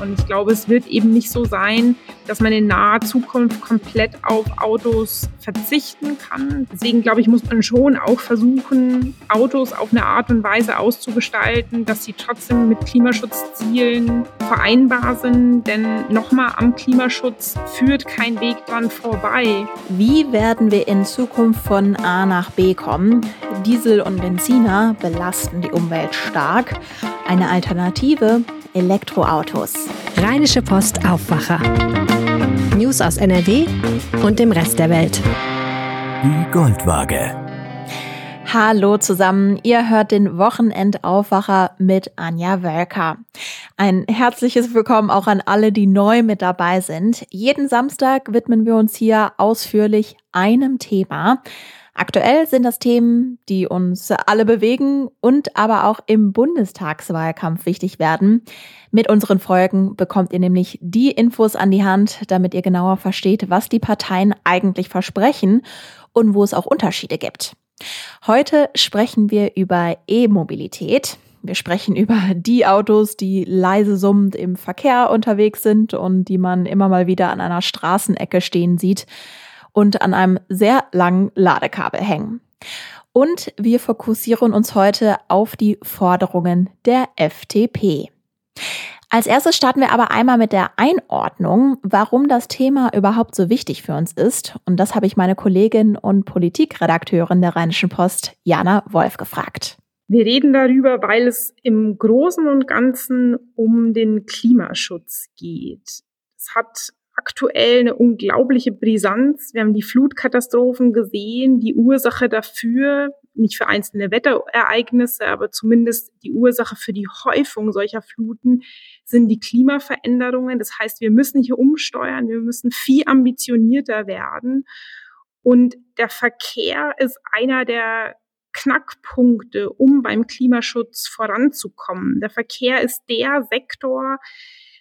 Und ich glaube, es wird eben nicht so sein, dass man in naher Zukunft komplett auf Autos verzichten kann. Deswegen glaube ich, muss man schon auch versuchen, Autos auf eine Art und Weise auszugestalten, dass sie trotzdem mit Klimaschutzzielen vereinbar sind. Denn nochmal am Klimaschutz führt kein Weg dran vorbei. Wie werden wir in Zukunft von A nach B kommen? Diesel und Benziner belasten die Umwelt stark. Eine Alternative Elektroautos. Rheinische Post Aufwacher. News aus NRW und dem Rest der Welt. Die Goldwaage. Hallo zusammen, ihr hört den Wochenendaufwacher mit Anja Wölker. Ein herzliches Willkommen auch an alle, die neu mit dabei sind. Jeden Samstag widmen wir uns hier ausführlich einem Thema. Aktuell sind das Themen, die uns alle bewegen und aber auch im Bundestagswahlkampf wichtig werden. Mit unseren Folgen bekommt ihr nämlich die Infos an die Hand, damit ihr genauer versteht, was die Parteien eigentlich versprechen und wo es auch Unterschiede gibt. Heute sprechen wir über E-Mobilität. Wir sprechen über die Autos, die leise summend im Verkehr unterwegs sind und die man immer mal wieder an einer Straßenecke stehen sieht und an einem sehr langen Ladekabel hängen. Und wir fokussieren uns heute auf die Forderungen der FDP. Als erstes starten wir aber einmal mit der Einordnung, warum das Thema überhaupt so wichtig für uns ist. Und das habe ich meine Kollegin und Politikredakteurin der Rheinischen Post, Jana Wolf, gefragt. Wir reden darüber, weil es im Großen und Ganzen um den Klimaschutz geht. Es hat aktuell eine unglaubliche Brisanz. Wir haben die Flutkatastrophen gesehen, die Ursache dafür, nicht für einzelne Wetterereignisse, aber zumindest die Ursache für die Häufung solcher Fluten sind die Klimaveränderungen. Das heißt, wir müssen hier umsteuern, wir müssen viel ambitionierter werden. Und der Verkehr ist einer der Knackpunkte, um beim Klimaschutz voranzukommen. Der Verkehr ist der Sektor,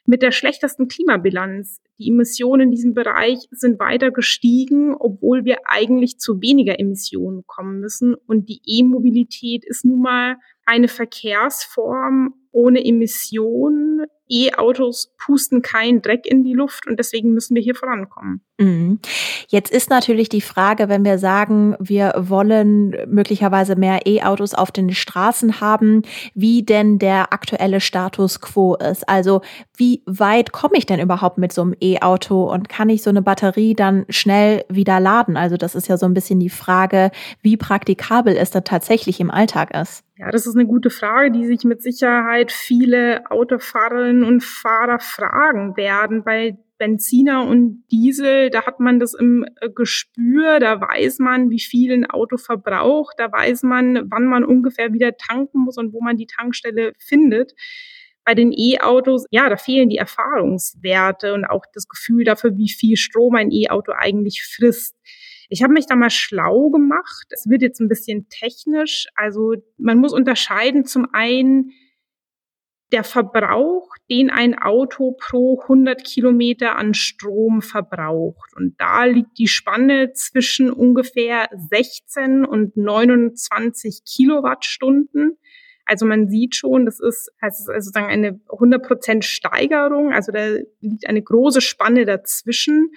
mit der schlechtesten Klimabilanz. Die Emissionen in diesem Bereich sind weiter gestiegen, obwohl wir eigentlich zu weniger Emissionen kommen müssen. Und die E-Mobilität ist nun mal eine Verkehrsform ohne Emissionen. E-Autos pusten keinen Dreck in die Luft und deswegen müssen wir hier vorankommen. Mhm. Jetzt ist natürlich die Frage, wenn wir sagen, wir wollen möglicherweise mehr E-Autos auf den Straßen haben, wie denn der aktuelle Status quo ist. Also wie weit komme ich denn überhaupt mit so einem E-Auto und kann ich so eine Batterie dann schnell wieder laden? Also das ist ja so ein bisschen die Frage, wie praktikabel es dann tatsächlich im Alltag ist. Ja, das ist eine gute Frage, die sich mit Sicherheit viele Autofahrerinnen und Fahrer fragen werden. Bei Benziner und Diesel, da hat man das im äh, Gespür, da weiß man, wie viel ein Auto verbraucht, da weiß man, wann man ungefähr wieder tanken muss und wo man die Tankstelle findet. Bei den E-Autos, ja, da fehlen die Erfahrungswerte und auch das Gefühl dafür, wie viel Strom ein E-Auto eigentlich frisst. Ich habe mich da mal schlau gemacht. Es wird jetzt ein bisschen technisch. Also man muss unterscheiden zum einen der Verbrauch, den ein Auto pro 100 Kilometer an Strom verbraucht. Und da liegt die Spanne zwischen ungefähr 16 und 29 Kilowattstunden. Also man sieht schon, das ist also sozusagen eine 100 Steigerung. Also da liegt eine große Spanne dazwischen.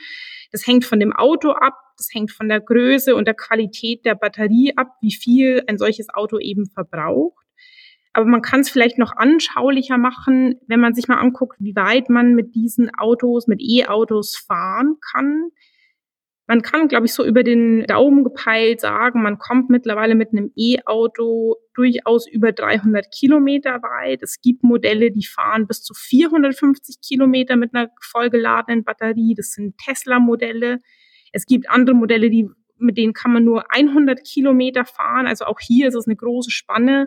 Das hängt von dem Auto ab, das hängt von der Größe und der Qualität der Batterie ab, wie viel ein solches Auto eben verbraucht. Aber man kann es vielleicht noch anschaulicher machen, wenn man sich mal anguckt, wie weit man mit diesen Autos, mit E-Autos fahren kann. Man kann, glaube ich, so über den Daumen gepeilt sagen, man kommt mittlerweile mit einem E-Auto durchaus über 300 Kilometer weit. Es gibt Modelle, die fahren bis zu 450 Kilometer mit einer vollgeladenen Batterie. Das sind Tesla-Modelle. Es gibt andere Modelle, die, mit denen kann man nur 100 Kilometer fahren. Also auch hier ist es eine große Spanne.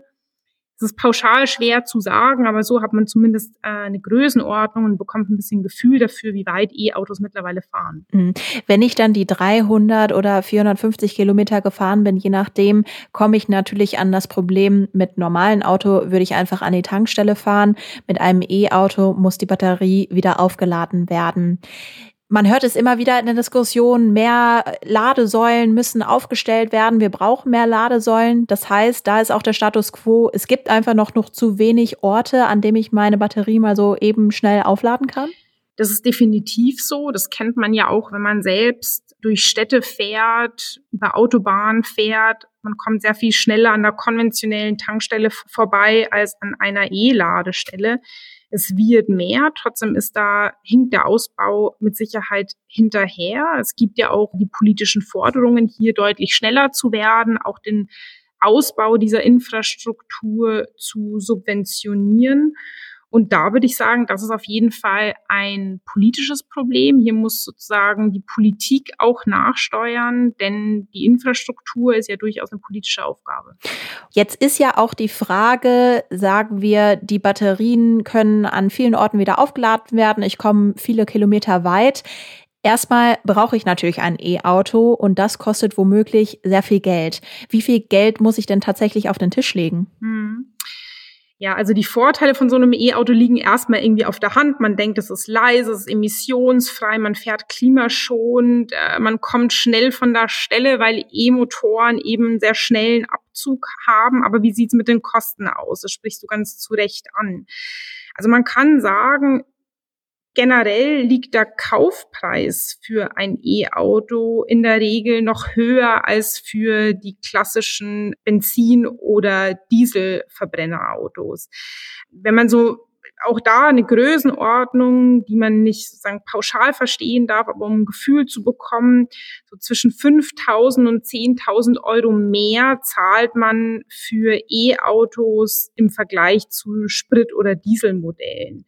Es ist pauschal schwer zu sagen, aber so hat man zumindest äh, eine Größenordnung und bekommt ein bisschen Gefühl dafür, wie weit E-Autos mittlerweile fahren. Mhm. Wenn ich dann die 300 oder 450 Kilometer gefahren bin, je nachdem, komme ich natürlich an das Problem mit normalen Auto, würde ich einfach an die Tankstelle fahren. Mit einem E-Auto muss die Batterie wieder aufgeladen werden. Man hört es immer wieder in der Diskussion, mehr Ladesäulen müssen aufgestellt werden. Wir brauchen mehr Ladesäulen. Das heißt, da ist auch der Status quo. Es gibt einfach noch, noch zu wenig Orte, an denen ich meine Batterie mal so eben schnell aufladen kann. Das ist definitiv so. Das kennt man ja auch, wenn man selbst durch Städte fährt, über Autobahnen fährt. Man kommt sehr viel schneller an der konventionellen Tankstelle vorbei als an einer E-Ladestelle. Es wird mehr, trotzdem ist da, hinkt der Ausbau mit Sicherheit hinterher. Es gibt ja auch die politischen Forderungen, hier deutlich schneller zu werden, auch den Ausbau dieser Infrastruktur zu subventionieren. Und da würde ich sagen, das ist auf jeden Fall ein politisches Problem. Hier muss sozusagen die Politik auch nachsteuern, denn die Infrastruktur ist ja durchaus eine politische Aufgabe. Jetzt ist ja auch die Frage, sagen wir, die Batterien können an vielen Orten wieder aufgeladen werden. Ich komme viele Kilometer weit. Erstmal brauche ich natürlich ein E-Auto und das kostet womöglich sehr viel Geld. Wie viel Geld muss ich denn tatsächlich auf den Tisch legen? Hm. Ja, also die Vorteile von so einem E-Auto liegen erstmal irgendwie auf der Hand. Man denkt, es ist leise, es ist emissionsfrei, man fährt klimaschonend, äh, man kommt schnell von der Stelle, weil E-Motoren eben sehr schnellen Abzug haben. Aber wie sieht's mit den Kosten aus? Das sprichst du ganz zu Recht an. Also man kann sagen, Generell liegt der Kaufpreis für ein E-Auto in der Regel noch höher als für die klassischen Benzin- oder Dieselverbrennerautos. Wenn man so auch da eine Größenordnung, die man nicht sozusagen pauschal verstehen darf, aber um ein Gefühl zu bekommen, so zwischen 5.000 und 10.000 Euro mehr zahlt man für E-Autos im Vergleich zu Sprit- oder Dieselmodellen.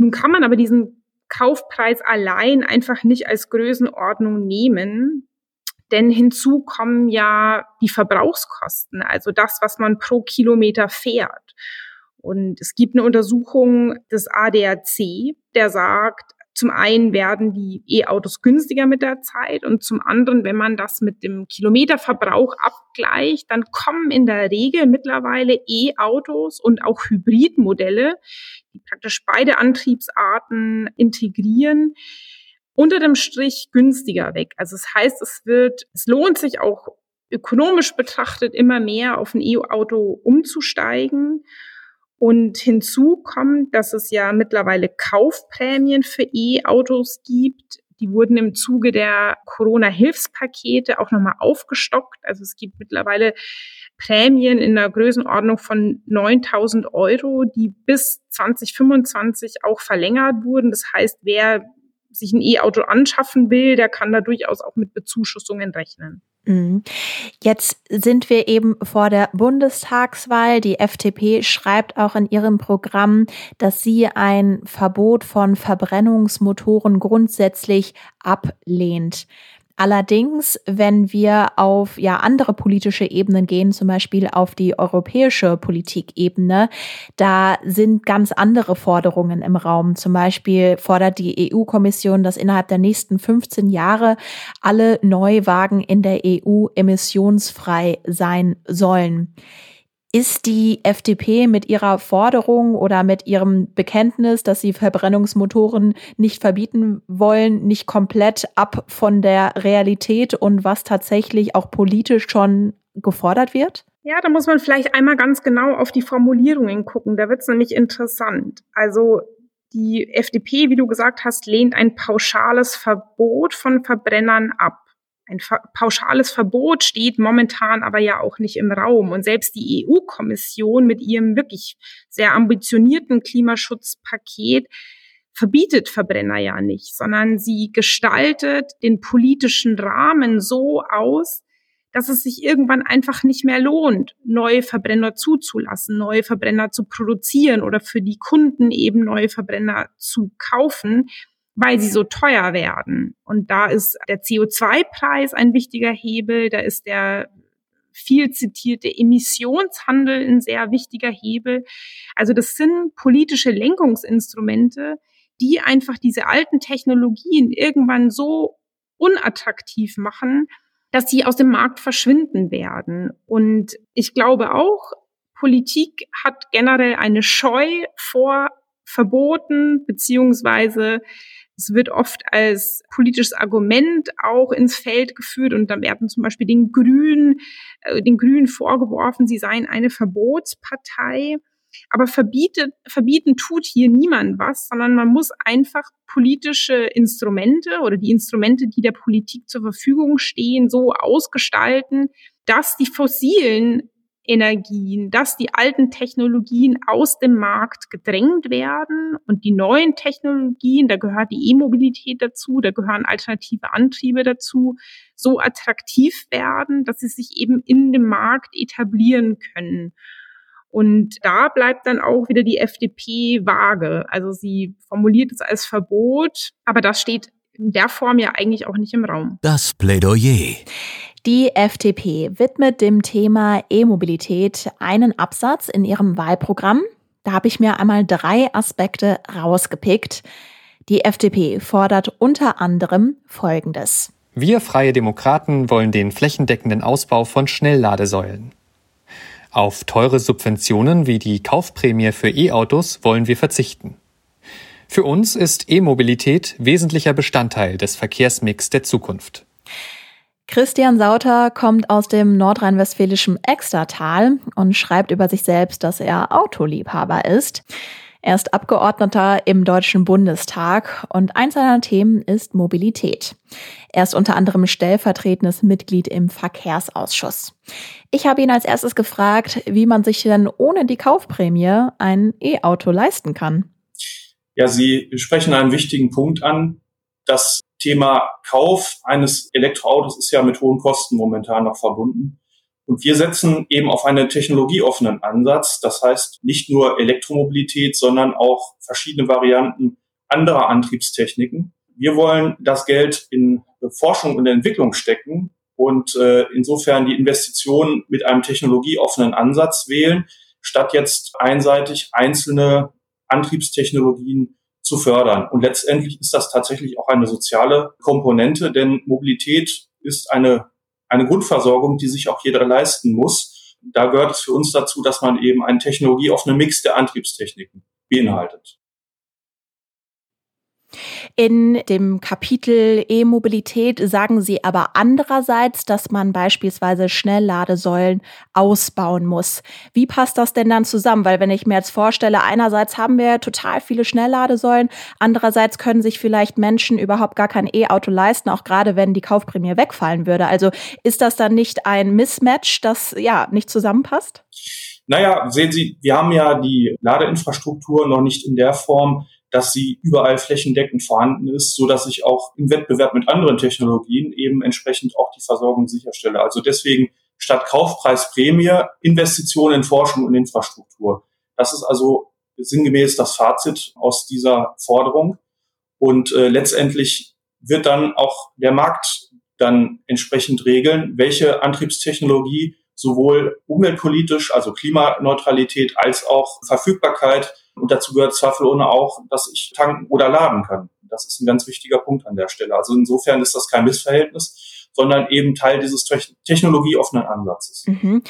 Nun kann man aber diesen Kaufpreis allein einfach nicht als Größenordnung nehmen, denn hinzu kommen ja die Verbrauchskosten, also das, was man pro Kilometer fährt. Und es gibt eine Untersuchung des ADAC, der sagt, zum einen werden die E-Autos günstiger mit der Zeit und zum anderen, wenn man das mit dem Kilometerverbrauch abgleicht, dann kommen in der Regel mittlerweile E-Autos und auch Hybridmodelle, die praktisch beide Antriebsarten integrieren, unter dem Strich günstiger weg. Also es das heißt, es wird, es lohnt sich auch ökonomisch betrachtet immer mehr auf ein E-Auto umzusteigen. Und hinzu kommt, dass es ja mittlerweile Kaufprämien für E-Autos gibt. Die wurden im Zuge der Corona-Hilfspakete auch nochmal aufgestockt. Also es gibt mittlerweile Prämien in der Größenordnung von 9000 Euro, die bis 2025 auch verlängert wurden. Das heißt, wer sich ein E-Auto anschaffen will, der kann da durchaus auch mit Bezuschussungen rechnen. Mhm. Jetzt sind wir eben vor der Bundestagswahl. Die FDP schreibt auch in ihrem Programm, dass sie ein Verbot von Verbrennungsmotoren grundsätzlich ablehnt. Allerdings, wenn wir auf ja andere politische Ebenen gehen, zum Beispiel auf die europäische Politikebene, da sind ganz andere Forderungen im Raum. Zum Beispiel fordert die EU-Kommission, dass innerhalb der nächsten 15 Jahre alle Neuwagen in der EU emissionsfrei sein sollen. Ist die FDP mit ihrer Forderung oder mit ihrem Bekenntnis, dass sie Verbrennungsmotoren nicht verbieten wollen, nicht komplett ab von der Realität und was tatsächlich auch politisch schon gefordert wird? Ja, da muss man vielleicht einmal ganz genau auf die Formulierungen gucken. Da wird es nämlich interessant. Also die FDP, wie du gesagt hast, lehnt ein pauschales Verbot von Verbrennern ab. Ein pauschales Verbot steht momentan aber ja auch nicht im Raum. Und selbst die EU-Kommission mit ihrem wirklich sehr ambitionierten Klimaschutzpaket verbietet Verbrenner ja nicht, sondern sie gestaltet den politischen Rahmen so aus, dass es sich irgendwann einfach nicht mehr lohnt, neue Verbrenner zuzulassen, neue Verbrenner zu produzieren oder für die Kunden eben neue Verbrenner zu kaufen, weil sie so teuer werden. Und da ist der CO2-Preis ein wichtiger Hebel, da ist der viel zitierte Emissionshandel ein sehr wichtiger Hebel. Also das sind politische Lenkungsinstrumente, die einfach diese alten Technologien irgendwann so unattraktiv machen, dass sie aus dem Markt verschwinden werden. Und ich glaube auch, Politik hat generell eine Scheu vor Verboten beziehungsweise Es wird oft als politisches Argument auch ins Feld geführt und dann werden zum Beispiel den Grünen, äh, den Grünen vorgeworfen, sie seien eine Verbotspartei. Aber verbietet, verbieten tut hier niemand was, sondern man muss einfach politische Instrumente oder die Instrumente, die der Politik zur Verfügung stehen, so ausgestalten, dass die fossilen Energien, dass die alten Technologien aus dem Markt gedrängt werden und die neuen Technologien, da gehört die E-Mobilität dazu, da gehören alternative Antriebe dazu, so attraktiv werden, dass sie sich eben in dem Markt etablieren können. Und da bleibt dann auch wieder die FDP vage. Also sie formuliert es als Verbot, aber das steht in der Form ja eigentlich auch nicht im Raum. Das Plädoyer. Die FDP widmet dem Thema E-Mobilität einen Absatz in ihrem Wahlprogramm. Da habe ich mir einmal drei Aspekte rausgepickt. Die FDP fordert unter anderem Folgendes. Wir freie Demokraten wollen den flächendeckenden Ausbau von Schnellladesäulen. Auf teure Subventionen wie die Kaufprämie für E-Autos wollen wir verzichten. Für uns ist E-Mobilität wesentlicher Bestandteil des Verkehrsmix der Zukunft. Christian Sauter kommt aus dem nordrhein-westfälischen Extertal und schreibt über sich selbst, dass er Autoliebhaber ist. Er ist Abgeordneter im Deutschen Bundestag und eins seiner Themen ist Mobilität. Er ist unter anderem stellvertretendes Mitglied im Verkehrsausschuss. Ich habe ihn als erstes gefragt, wie man sich denn ohne die Kaufprämie ein E-Auto leisten kann. Ja, Sie sprechen einen wichtigen Punkt an. Das Thema Kauf eines Elektroautos ist ja mit hohen Kosten momentan noch verbunden. Und wir setzen eben auf einen technologieoffenen Ansatz. Das heißt nicht nur Elektromobilität, sondern auch verschiedene Varianten anderer Antriebstechniken. Wir wollen das Geld in Forschung und Entwicklung stecken und äh, insofern die Investitionen mit einem technologieoffenen Ansatz wählen, statt jetzt einseitig einzelne Antriebstechnologien zu fördern. Und letztendlich ist das tatsächlich auch eine soziale Komponente, denn Mobilität ist eine eine Grundversorgung, die sich auch jeder leisten muss. Da gehört es für uns dazu, dass man eben einen technologieoffenen Mix der Antriebstechniken beinhaltet. In dem Kapitel E-Mobilität sagen Sie aber andererseits, dass man beispielsweise Schnellladesäulen ausbauen muss. Wie passt das denn dann zusammen? Weil wenn ich mir jetzt vorstelle, einerseits haben wir total viele Schnellladesäulen, andererseits können sich vielleicht Menschen überhaupt gar kein E-Auto leisten, auch gerade wenn die Kaufprämie wegfallen würde. Also ist das dann nicht ein Mismatch, das ja nicht zusammenpasst? Naja, sehen Sie, wir haben ja die Ladeinfrastruktur noch nicht in der Form, dass sie überall flächendeckend vorhanden ist, so dass ich auch im Wettbewerb mit anderen Technologien eben entsprechend auch die Versorgung sicherstelle. Also deswegen statt Kaufpreisprämie Investitionen in Forschung und Infrastruktur. Das ist also sinngemäß das Fazit aus dieser Forderung. Und äh, letztendlich wird dann auch der Markt dann entsprechend regeln, welche Antriebstechnologie sowohl umweltpolitisch, also Klimaneutralität, als auch Verfügbarkeit und dazu gehört zweifelsohne auch, dass ich tanken oder laden kann. Das ist ein ganz wichtiger Punkt an der Stelle. Also insofern ist das kein Missverhältnis, sondern eben Teil dieses technologieoffenen Ansatzes. Mhm.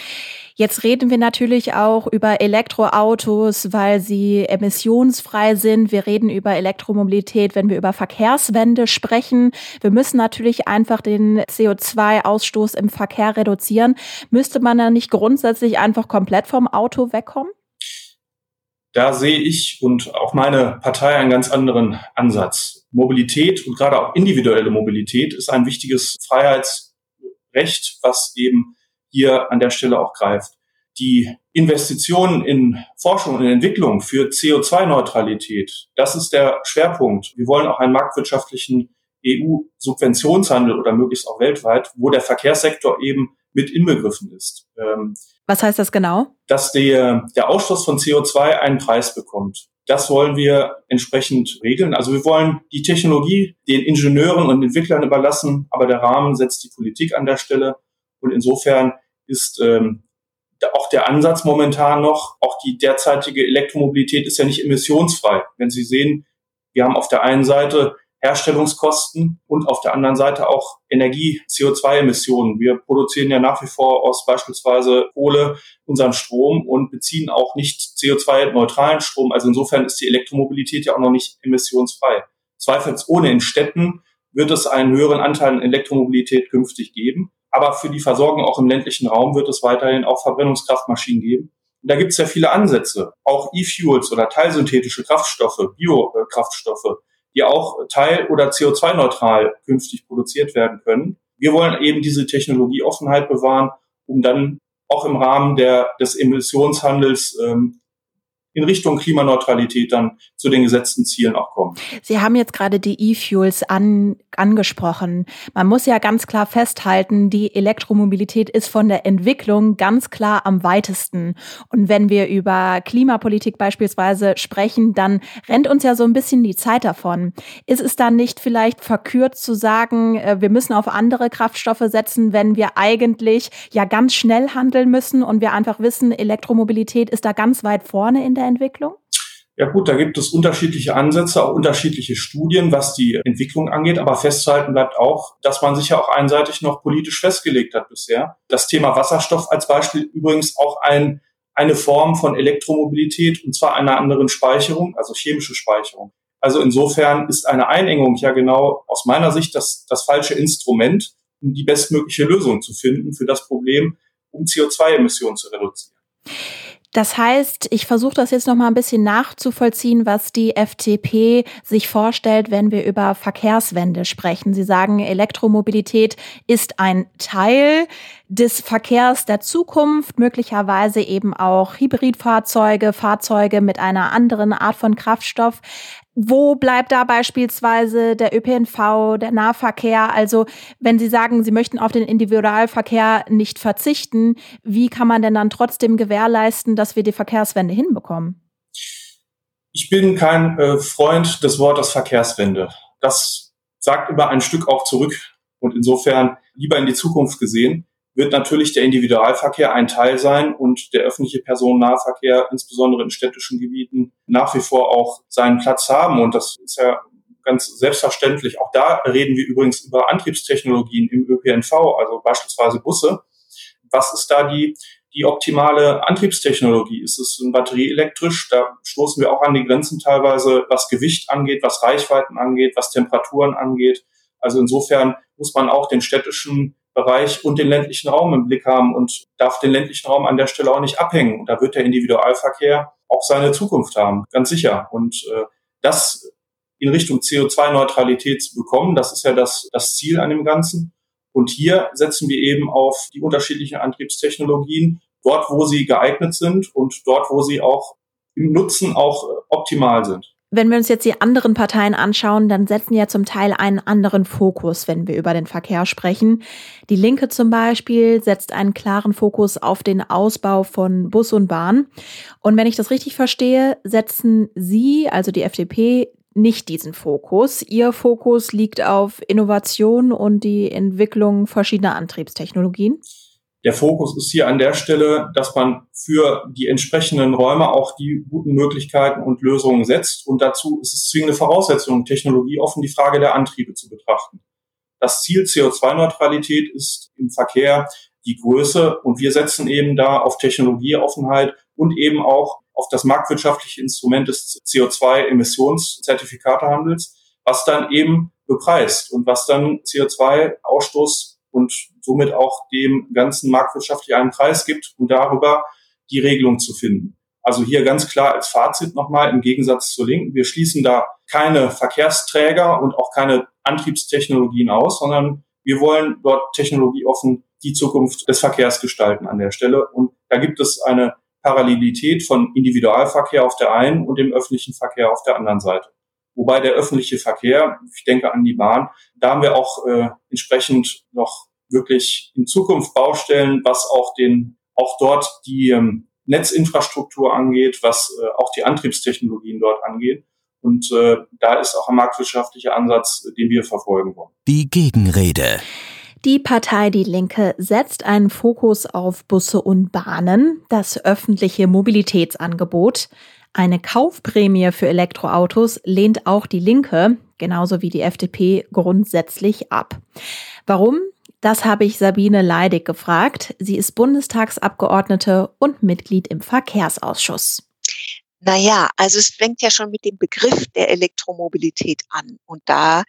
Jetzt reden wir natürlich auch über Elektroautos, weil sie emissionsfrei sind. Wir reden über Elektromobilität, wenn wir über Verkehrswende sprechen. Wir müssen natürlich einfach den CO2-Ausstoß im Verkehr reduzieren. Müsste man dann nicht grundsätzlich einfach komplett vom Auto wegkommen? Da sehe ich und auch meine Partei einen ganz anderen Ansatz. Mobilität und gerade auch individuelle Mobilität ist ein wichtiges Freiheitsrecht, was eben hier an der Stelle auch greift. Die Investitionen in Forschung und Entwicklung für CO2-Neutralität, das ist der Schwerpunkt. Wir wollen auch einen marktwirtschaftlichen EU-Subventionshandel oder möglichst auch weltweit, wo der Verkehrssektor eben mit inbegriffen ist. Ähm, Was heißt das genau? Dass der, der Ausstoß von CO2 einen Preis bekommt. Das wollen wir entsprechend regeln. Also wir wollen die Technologie den Ingenieuren und Entwicklern überlassen, aber der Rahmen setzt die Politik an der Stelle. Und insofern ist ähm, auch der Ansatz momentan noch, auch die derzeitige Elektromobilität ist ja nicht emissionsfrei. Wenn Sie sehen, wir haben auf der einen Seite Herstellungskosten und auf der anderen Seite auch Energie, CO2-Emissionen. Wir produzieren ja nach wie vor aus beispielsweise Kohle unseren Strom und beziehen auch nicht CO2-neutralen Strom. Also insofern ist die Elektromobilität ja auch noch nicht emissionsfrei. zweifelsohne in Städten wird es einen höheren Anteil an Elektromobilität künftig geben. Aber für die Versorgung auch im ländlichen Raum wird es weiterhin auch Verbrennungskraftmaschinen geben. Und da gibt es ja viele Ansätze, auch E-Fuels oder teilsynthetische Kraftstoffe, Biokraftstoffe, die auch teil- oder CO2-neutral künftig produziert werden können. Wir wollen eben diese Technologieoffenheit bewahren, um dann auch im Rahmen der, des Emissionshandels ähm, in Richtung Klimaneutralität dann zu den gesetzten Zielen auch kommen. Sie haben jetzt gerade die E-Fuels an, angesprochen. Man muss ja ganz klar festhalten, die Elektromobilität ist von der Entwicklung ganz klar am weitesten. Und wenn wir über Klimapolitik beispielsweise sprechen, dann rennt uns ja so ein bisschen die Zeit davon. Ist es dann nicht vielleicht verkürt zu sagen, äh, wir müssen auf andere Kraftstoffe setzen, wenn wir eigentlich ja ganz schnell handeln müssen und wir einfach wissen, Elektromobilität ist da ganz weit vorne in der der Entwicklung? Ja gut, da gibt es unterschiedliche Ansätze, auch unterschiedliche Studien, was die Entwicklung angeht. Aber festzuhalten bleibt auch, dass man sich ja auch einseitig noch politisch festgelegt hat bisher. Das Thema Wasserstoff als Beispiel übrigens auch ein, eine Form von Elektromobilität und zwar einer anderen Speicherung, also chemische Speicherung. Also insofern ist eine Einengung ja genau aus meiner Sicht das, das falsche Instrument, um die bestmögliche Lösung zu finden für das Problem, um CO2-Emissionen zu reduzieren. Das heißt, ich versuche das jetzt noch mal ein bisschen nachzuvollziehen, was die FDP sich vorstellt, wenn wir über Verkehrswende sprechen. Sie sagen, Elektromobilität ist ein Teil des Verkehrs der Zukunft, möglicherweise eben auch Hybridfahrzeuge, Fahrzeuge mit einer anderen Art von Kraftstoff. Wo bleibt da beispielsweise der ÖPNV, der Nahverkehr? Also wenn Sie sagen, Sie möchten auf den Individualverkehr nicht verzichten, wie kann man denn dann trotzdem gewährleisten, dass wir die Verkehrswende hinbekommen? Ich bin kein äh, Freund des Wortes Verkehrswende. Das sagt über ein Stück auch zurück und insofern lieber in die Zukunft gesehen wird natürlich der Individualverkehr ein Teil sein und der öffentliche Personennahverkehr, insbesondere in städtischen Gebieten, nach wie vor auch seinen Platz haben. Und das ist ja ganz selbstverständlich. Auch da reden wir übrigens über Antriebstechnologien im ÖPNV, also beispielsweise Busse. Was ist da die, die optimale Antriebstechnologie? Ist es ein batterieelektrisch? Da stoßen wir auch an die Grenzen teilweise, was Gewicht angeht, was Reichweiten angeht, was Temperaturen angeht. Also insofern muss man auch den städtischen Bereich und den ländlichen Raum im Blick haben und darf den ländlichen Raum an der Stelle auch nicht abhängen. Und da wird der Individualverkehr auch seine Zukunft haben, ganz sicher. Und äh, das in Richtung CO2-Neutralität zu bekommen, das ist ja das, das Ziel an dem Ganzen. Und hier setzen wir eben auf die unterschiedlichen Antriebstechnologien, dort, wo sie geeignet sind und dort, wo sie auch im Nutzen auch optimal sind. Wenn wir uns jetzt die anderen Parteien anschauen, dann setzen ja zum Teil einen anderen Fokus, wenn wir über den Verkehr sprechen. Die Linke zum Beispiel setzt einen klaren Fokus auf den Ausbau von Bus und Bahn. Und wenn ich das richtig verstehe, setzen Sie, also die FDP, nicht diesen Fokus. Ihr Fokus liegt auf Innovation und die Entwicklung verschiedener Antriebstechnologien. Der Fokus ist hier an der Stelle, dass man für die entsprechenden Räume auch die guten Möglichkeiten und Lösungen setzt. Und dazu ist es zwingende Voraussetzung, technologieoffen die Frage der Antriebe zu betrachten. Das Ziel CO2-Neutralität ist im Verkehr die Größe und wir setzen eben da auf Technologieoffenheit und eben auch auf das marktwirtschaftliche Instrument des CO2-Emissionszertifikatehandels, was dann eben bepreist und was dann CO2-Ausstoß und somit auch dem ganzen marktwirtschaftlich einen Preis gibt und darüber die Regelung zu finden. Also hier ganz klar als Fazit nochmal im Gegensatz zur Linken. Wir schließen da keine Verkehrsträger und auch keine Antriebstechnologien aus, sondern wir wollen dort technologieoffen die Zukunft des Verkehrs gestalten an der Stelle. Und da gibt es eine Parallelität von Individualverkehr auf der einen und dem öffentlichen Verkehr auf der anderen Seite. Wobei der öffentliche Verkehr, ich denke an die Bahn, da haben wir auch äh, entsprechend noch wirklich in Zukunft Baustellen, was auch den, auch dort die ähm, Netzinfrastruktur angeht, was äh, auch die Antriebstechnologien dort angeht. Und äh, da ist auch ein marktwirtschaftlicher Ansatz, den wir verfolgen wollen. Die Gegenrede. Die Partei Die Linke setzt einen Fokus auf Busse und Bahnen, das öffentliche Mobilitätsangebot. Eine Kaufprämie für Elektroautos lehnt auch die Linke, genauso wie die FDP, grundsätzlich ab. Warum? Das habe ich Sabine Leidig gefragt. Sie ist Bundestagsabgeordnete und Mitglied im Verkehrsausschuss. Naja, also es fängt ja schon mit dem Begriff der Elektromobilität an. Und da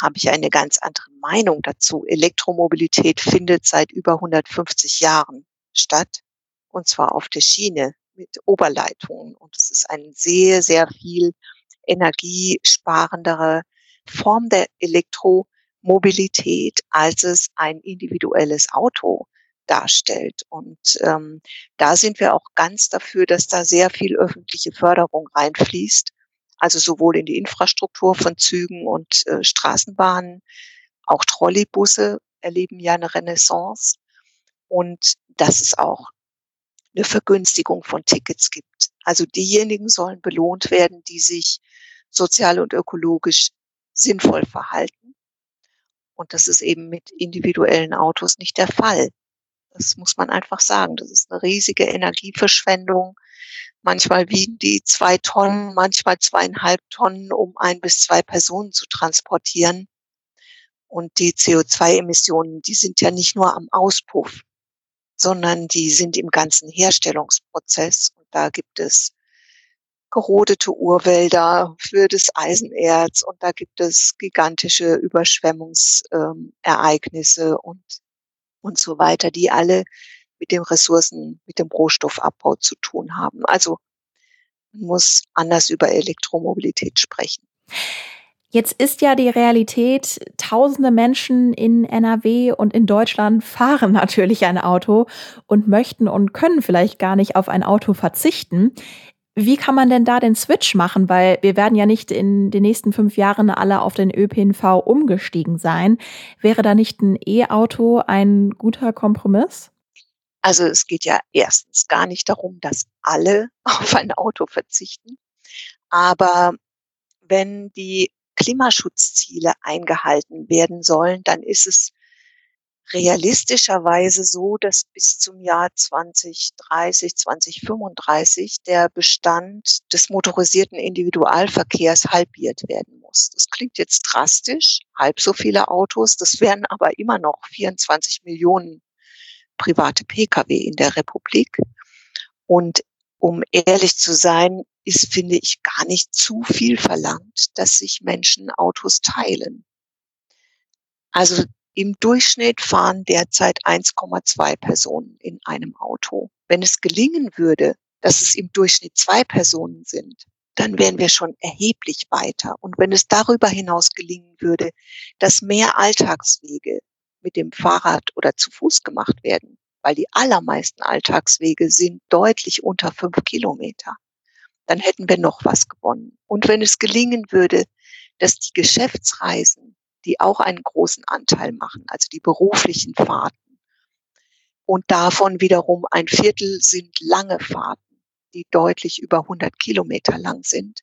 habe ich eine ganz andere Meinung dazu. Elektromobilität findet seit über 150 Jahren statt. Und zwar auf der Schiene mit Oberleitungen. Und es ist eine sehr, sehr viel energiesparendere Form der Elektromobilität, als es ein individuelles Auto darstellt. Und ähm, da sind wir auch ganz dafür, dass da sehr viel öffentliche Förderung reinfließt. Also sowohl in die Infrastruktur von Zügen und äh, Straßenbahnen, auch Trolleybusse erleben ja eine Renaissance. Und dass es auch eine Vergünstigung von Tickets gibt. Also diejenigen sollen belohnt werden, die sich sozial und ökologisch sinnvoll verhalten. Und das ist eben mit individuellen Autos nicht der Fall. Das muss man einfach sagen. Das ist eine riesige Energieverschwendung. Manchmal wiegen die zwei Tonnen, manchmal zweieinhalb Tonnen, um ein bis zwei Personen zu transportieren. Und die CO2-Emissionen, die sind ja nicht nur am Auspuff, sondern die sind im ganzen Herstellungsprozess. Und da gibt es gerodete Urwälder für das Eisenerz und da gibt es gigantische Überschwemmungsereignisse ähm, und und so weiter, die alle mit dem Ressourcen, mit dem Rohstoffabbau zu tun haben. Also man muss anders über Elektromobilität sprechen. Jetzt ist ja die Realität, tausende Menschen in NRW und in Deutschland fahren natürlich ein Auto und möchten und können vielleicht gar nicht auf ein Auto verzichten. Wie kann man denn da den Switch machen? Weil wir werden ja nicht in den nächsten fünf Jahren alle auf den ÖPNV umgestiegen sein. Wäre da nicht ein E-Auto ein guter Kompromiss? Also es geht ja erstens gar nicht darum, dass alle auf ein Auto verzichten. Aber wenn die Klimaschutzziele eingehalten werden sollen, dann ist es realistischerweise so, dass bis zum Jahr 2030, 2035 der Bestand des motorisierten Individualverkehrs halbiert werden muss. Das klingt jetzt drastisch, halb so viele Autos, das wären aber immer noch 24 Millionen private Pkw in der Republik. Und um ehrlich zu sein, ist, finde ich, gar nicht zu viel verlangt, dass sich Menschen Autos teilen. Also im Durchschnitt fahren derzeit 1,2 Personen in einem Auto. Wenn es gelingen würde, dass es im Durchschnitt zwei Personen sind, dann wären wir schon erheblich weiter. Und wenn es darüber hinaus gelingen würde, dass mehr Alltagswege mit dem Fahrrad oder zu Fuß gemacht werden, weil die allermeisten Alltagswege sind deutlich unter fünf Kilometer, dann hätten wir noch was gewonnen. Und wenn es gelingen würde, dass die Geschäftsreisen die auch einen großen Anteil machen, also die beruflichen Fahrten. Und davon wiederum ein Viertel sind lange Fahrten, die deutlich über 100 Kilometer lang sind.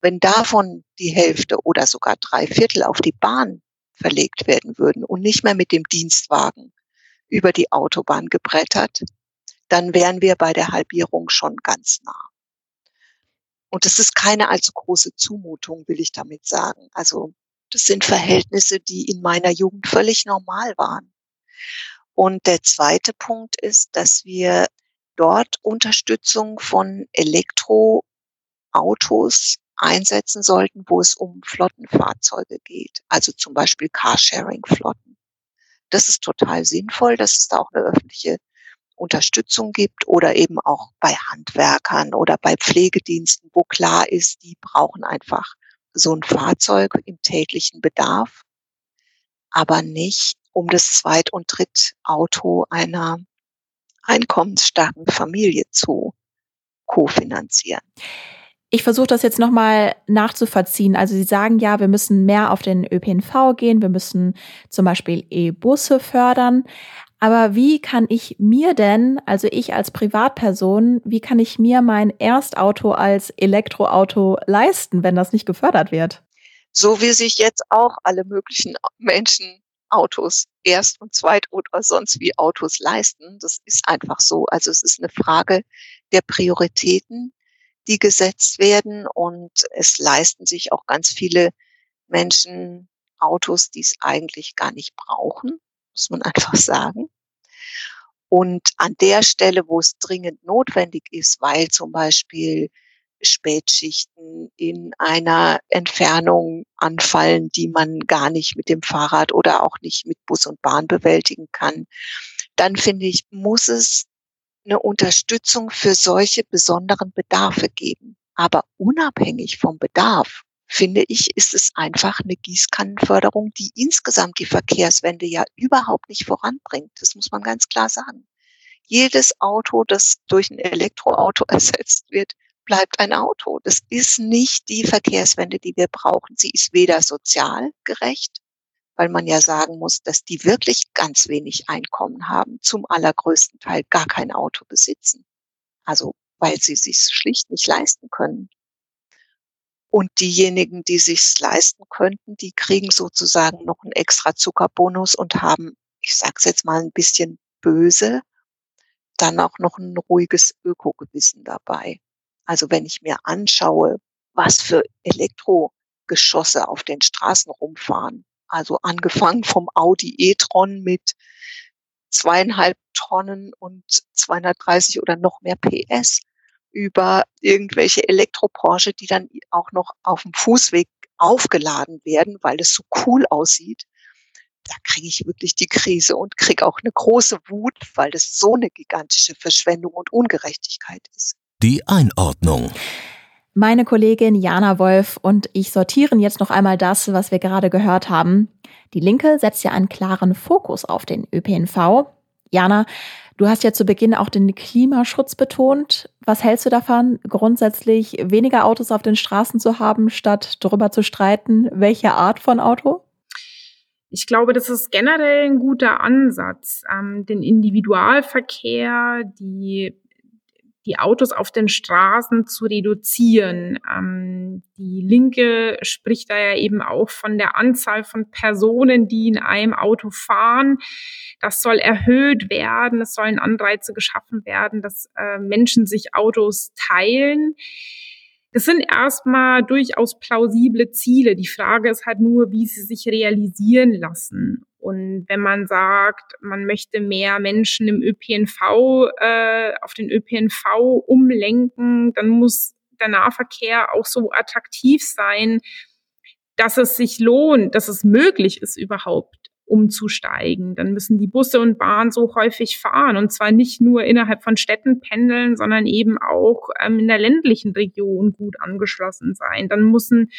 Wenn davon die Hälfte oder sogar drei Viertel auf die Bahn verlegt werden würden und nicht mehr mit dem Dienstwagen über die Autobahn gebrettert, dann wären wir bei der Halbierung schon ganz nah. Und es ist keine allzu große Zumutung, will ich damit sagen. Also das sind Verhältnisse, die in meiner Jugend völlig normal waren. Und der zweite Punkt ist, dass wir dort Unterstützung von Elektroautos einsetzen sollten, wo es um Flottenfahrzeuge geht, also zum Beispiel Carsharing-Flotten. Das ist total sinnvoll, dass es da auch eine öffentliche Unterstützung gibt oder eben auch bei Handwerkern oder bei Pflegediensten, wo klar ist, die brauchen einfach so ein Fahrzeug im täglichen Bedarf, aber nicht um das Zweit- und Drittauto einer einkommensstarken Familie zu kofinanzieren. Ich versuche das jetzt nochmal nachzuvollziehen. Also Sie sagen ja, wir müssen mehr auf den ÖPNV gehen, wir müssen zum Beispiel E-Busse fördern. Aber wie kann ich mir denn, also ich als Privatperson, wie kann ich mir mein Erstauto als Elektroauto leisten, wenn das nicht gefördert wird? So wie sich jetzt auch alle möglichen Menschen Autos Erst- und Zweit- oder sonst wie Autos leisten. Das ist einfach so. Also es ist eine Frage der Prioritäten, die gesetzt werden und es leisten sich auch ganz viele Menschen Autos, die es eigentlich gar nicht brauchen muss man einfach sagen. Und an der Stelle, wo es dringend notwendig ist, weil zum Beispiel Spätschichten in einer Entfernung anfallen, die man gar nicht mit dem Fahrrad oder auch nicht mit Bus und Bahn bewältigen kann, dann finde ich, muss es eine Unterstützung für solche besonderen Bedarfe geben. Aber unabhängig vom Bedarf, finde ich, ist es einfach eine Gießkannenförderung, die insgesamt die Verkehrswende ja überhaupt nicht voranbringt. Das muss man ganz klar sagen. Jedes Auto, das durch ein Elektroauto ersetzt wird, bleibt ein Auto. Das ist nicht die Verkehrswende, die wir brauchen. Sie ist weder sozial gerecht, weil man ja sagen muss, dass die wirklich ganz wenig Einkommen haben, zum allergrößten Teil gar kein Auto besitzen. Also weil sie sich schlicht nicht leisten können. Und diejenigen, die sich's leisten könnten, die kriegen sozusagen noch einen extra Zuckerbonus und haben, ich sag's jetzt mal ein bisschen böse, dann auch noch ein ruhiges Ökogewissen dabei. Also wenn ich mir anschaue, was für Elektrogeschosse auf den Straßen rumfahren, also angefangen vom Audi e-tron mit zweieinhalb Tonnen und 230 oder noch mehr PS über irgendwelche Elektroporsche, die dann auch noch auf dem Fußweg aufgeladen werden, weil es so cool aussieht. Da kriege ich wirklich die Krise und kriege auch eine große Wut, weil das so eine gigantische Verschwendung und Ungerechtigkeit ist. Die Einordnung. Meine Kollegin Jana Wolf und ich sortieren jetzt noch einmal das, was wir gerade gehört haben. Die Linke setzt ja einen klaren Fokus auf den ÖPNV. Jana, du hast ja zu Beginn auch den Klimaschutz betont. Was hältst du davon, grundsätzlich weniger Autos auf den Straßen zu haben, statt darüber zu streiten, welche Art von Auto? Ich glaube, das ist generell ein guter Ansatz, ähm, den Individualverkehr, die die Autos auf den Straßen zu reduzieren. Ähm, die Linke spricht da ja eben auch von der Anzahl von Personen, die in einem Auto fahren. Das soll erhöht werden. Es sollen Anreize geschaffen werden, dass äh, Menschen sich Autos teilen. Das sind erstmal durchaus plausible Ziele. Die Frage ist halt nur, wie sie sich realisieren lassen. Und wenn man sagt, man möchte mehr Menschen im ÖPNV, äh, auf den ÖPNV umlenken, dann muss der Nahverkehr auch so attraktiv sein, dass es sich lohnt, dass es möglich ist überhaupt umzusteigen. Dann müssen die Busse und Bahnen so häufig fahren und zwar nicht nur innerhalb von Städten pendeln, sondern eben auch ähm, in der ländlichen Region gut angeschlossen sein. Dann müssen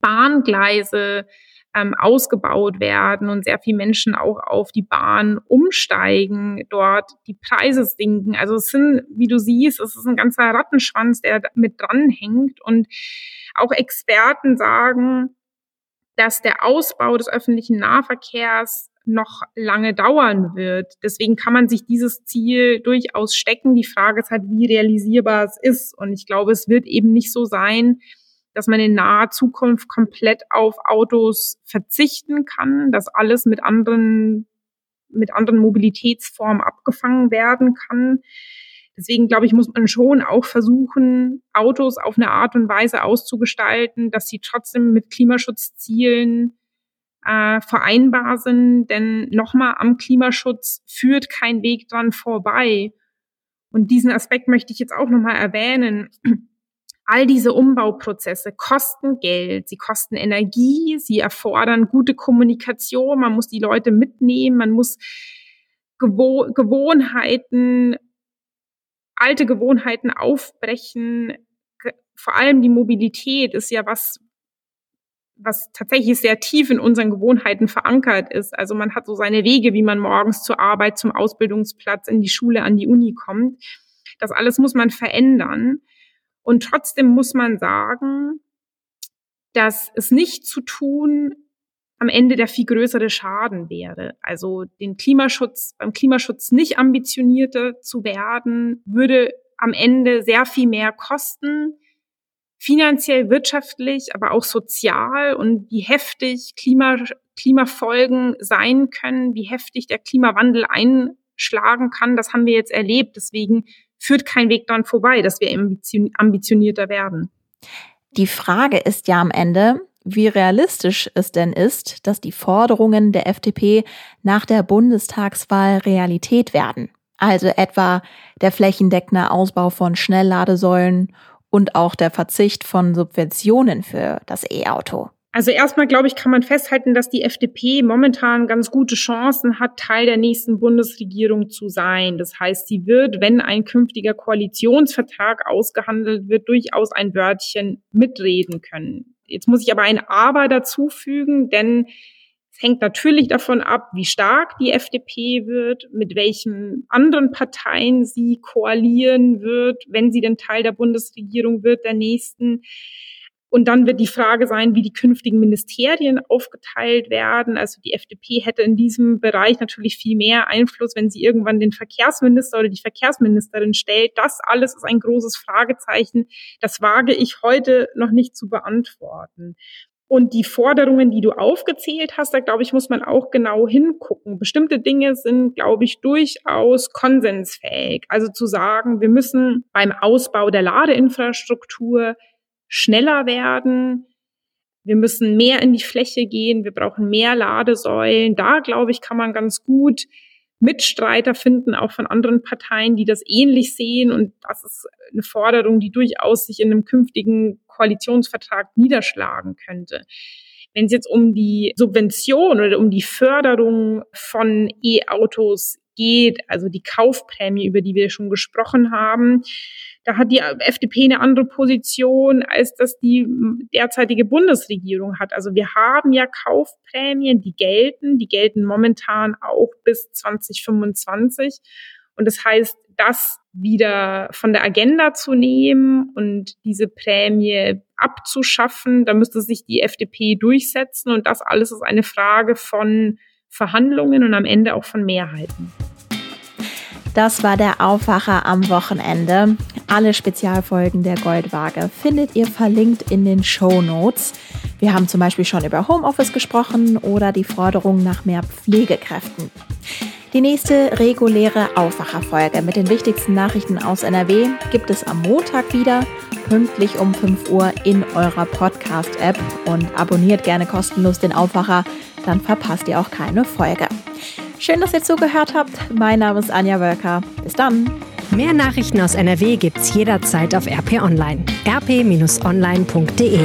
Bahngleise ähm, ausgebaut werden und sehr viele Menschen auch auf die Bahn umsteigen, dort die Preise sinken. Also es sind, wie du siehst, es ist ein ganzer Rattenschwanz, der mit dranhängt und auch Experten sagen, dass der Ausbau des öffentlichen Nahverkehrs noch lange dauern wird. Deswegen kann man sich dieses Ziel durchaus stecken. Die Frage ist halt, wie realisierbar es ist. Und ich glaube, es wird eben nicht so sein, dass man in naher Zukunft komplett auf Autos verzichten kann, dass alles mit anderen, mit anderen Mobilitätsformen abgefangen werden kann. Deswegen glaube ich, muss man schon auch versuchen, Autos auf eine Art und Weise auszugestalten, dass sie trotzdem mit Klimaschutzzielen äh, vereinbar sind. Denn nochmal am Klimaschutz führt kein Weg dran vorbei. Und diesen Aspekt möchte ich jetzt auch nochmal erwähnen. All diese Umbauprozesse kosten Geld, sie kosten Energie, sie erfordern gute Kommunikation, man muss die Leute mitnehmen, man muss Gewo Gewohnheiten, alte Gewohnheiten aufbrechen. Vor allem die Mobilität ist ja was, was tatsächlich sehr tief in unseren Gewohnheiten verankert ist. Also man hat so seine Wege, wie man morgens zur Arbeit, zum Ausbildungsplatz, in die Schule, an die Uni kommt. Das alles muss man verändern. Und trotzdem muss man sagen, dass es nicht zu tun am Ende der viel größere Schaden wäre. Also den Klimaschutz, beim Klimaschutz nicht ambitionierter zu werden, würde am Ende sehr viel mehr kosten, finanziell, wirtschaftlich, aber auch sozial und wie heftig Klima, Klimafolgen sein können, wie heftig der Klimawandel einschlagen kann, das haben wir jetzt erlebt. Deswegen führt kein Weg dran vorbei, dass wir ambitionierter werden. Die Frage ist ja am Ende, wie realistisch es denn ist, dass die Forderungen der FDP nach der Bundestagswahl Realität werden. Also etwa der flächendeckende Ausbau von Schnellladesäulen und auch der Verzicht von Subventionen für das E-Auto? Also erstmal, glaube ich, kann man festhalten, dass die FDP momentan ganz gute Chancen hat, Teil der nächsten Bundesregierung zu sein. Das heißt, sie wird, wenn ein künftiger Koalitionsvertrag ausgehandelt wird, durchaus ein Wörtchen mitreden können. Jetzt muss ich aber ein Aber dazu fügen, denn es hängt natürlich davon ab, wie stark die FDP wird, mit welchen anderen Parteien sie koalieren wird, wenn sie denn Teil der Bundesregierung wird, der nächsten. Und dann wird die Frage sein, wie die künftigen Ministerien aufgeteilt werden. Also die FDP hätte in diesem Bereich natürlich viel mehr Einfluss, wenn sie irgendwann den Verkehrsminister oder die Verkehrsministerin stellt. Das alles ist ein großes Fragezeichen. Das wage ich heute noch nicht zu beantworten. Und die Forderungen, die du aufgezählt hast, da glaube ich, muss man auch genau hingucken. Bestimmte Dinge sind, glaube ich, durchaus konsensfähig. Also zu sagen, wir müssen beim Ausbau der Ladeinfrastruktur schneller werden. Wir müssen mehr in die Fläche gehen. Wir brauchen mehr Ladesäulen. Da, glaube ich, kann man ganz gut Mitstreiter finden, auch von anderen Parteien, die das ähnlich sehen. Und das ist eine Forderung, die durchaus sich in einem künftigen Koalitionsvertrag niederschlagen könnte. Wenn es jetzt um die Subvention oder um die Förderung von E-Autos geht, also die Kaufprämie, über die wir schon gesprochen haben, da hat die FDP eine andere Position, als das die derzeitige Bundesregierung hat. Also wir haben ja Kaufprämien, die gelten, die gelten momentan auch bis 2025. Und das heißt, das wieder von der Agenda zu nehmen und diese Prämie abzuschaffen, da müsste sich die FDP durchsetzen. Und das alles ist eine Frage von Verhandlungen und am Ende auch von Mehrheiten. Das war der Aufwacher am Wochenende. Alle Spezialfolgen der Goldwaage findet ihr verlinkt in den Show Notes. Wir haben zum Beispiel schon über Homeoffice gesprochen oder die Forderung nach mehr Pflegekräften. Die nächste reguläre Aufwacherfolge mit den wichtigsten Nachrichten aus NRW gibt es am Montag wieder, pünktlich um 5 Uhr in eurer Podcast-App und abonniert gerne kostenlos den Aufwacher, dann verpasst ihr auch keine Folge. Schön, dass ihr zugehört habt. Mein Name ist Anja Wölker. Bis dann. Mehr Nachrichten aus NRW gibt's jederzeit auf RP Online. rp-online.de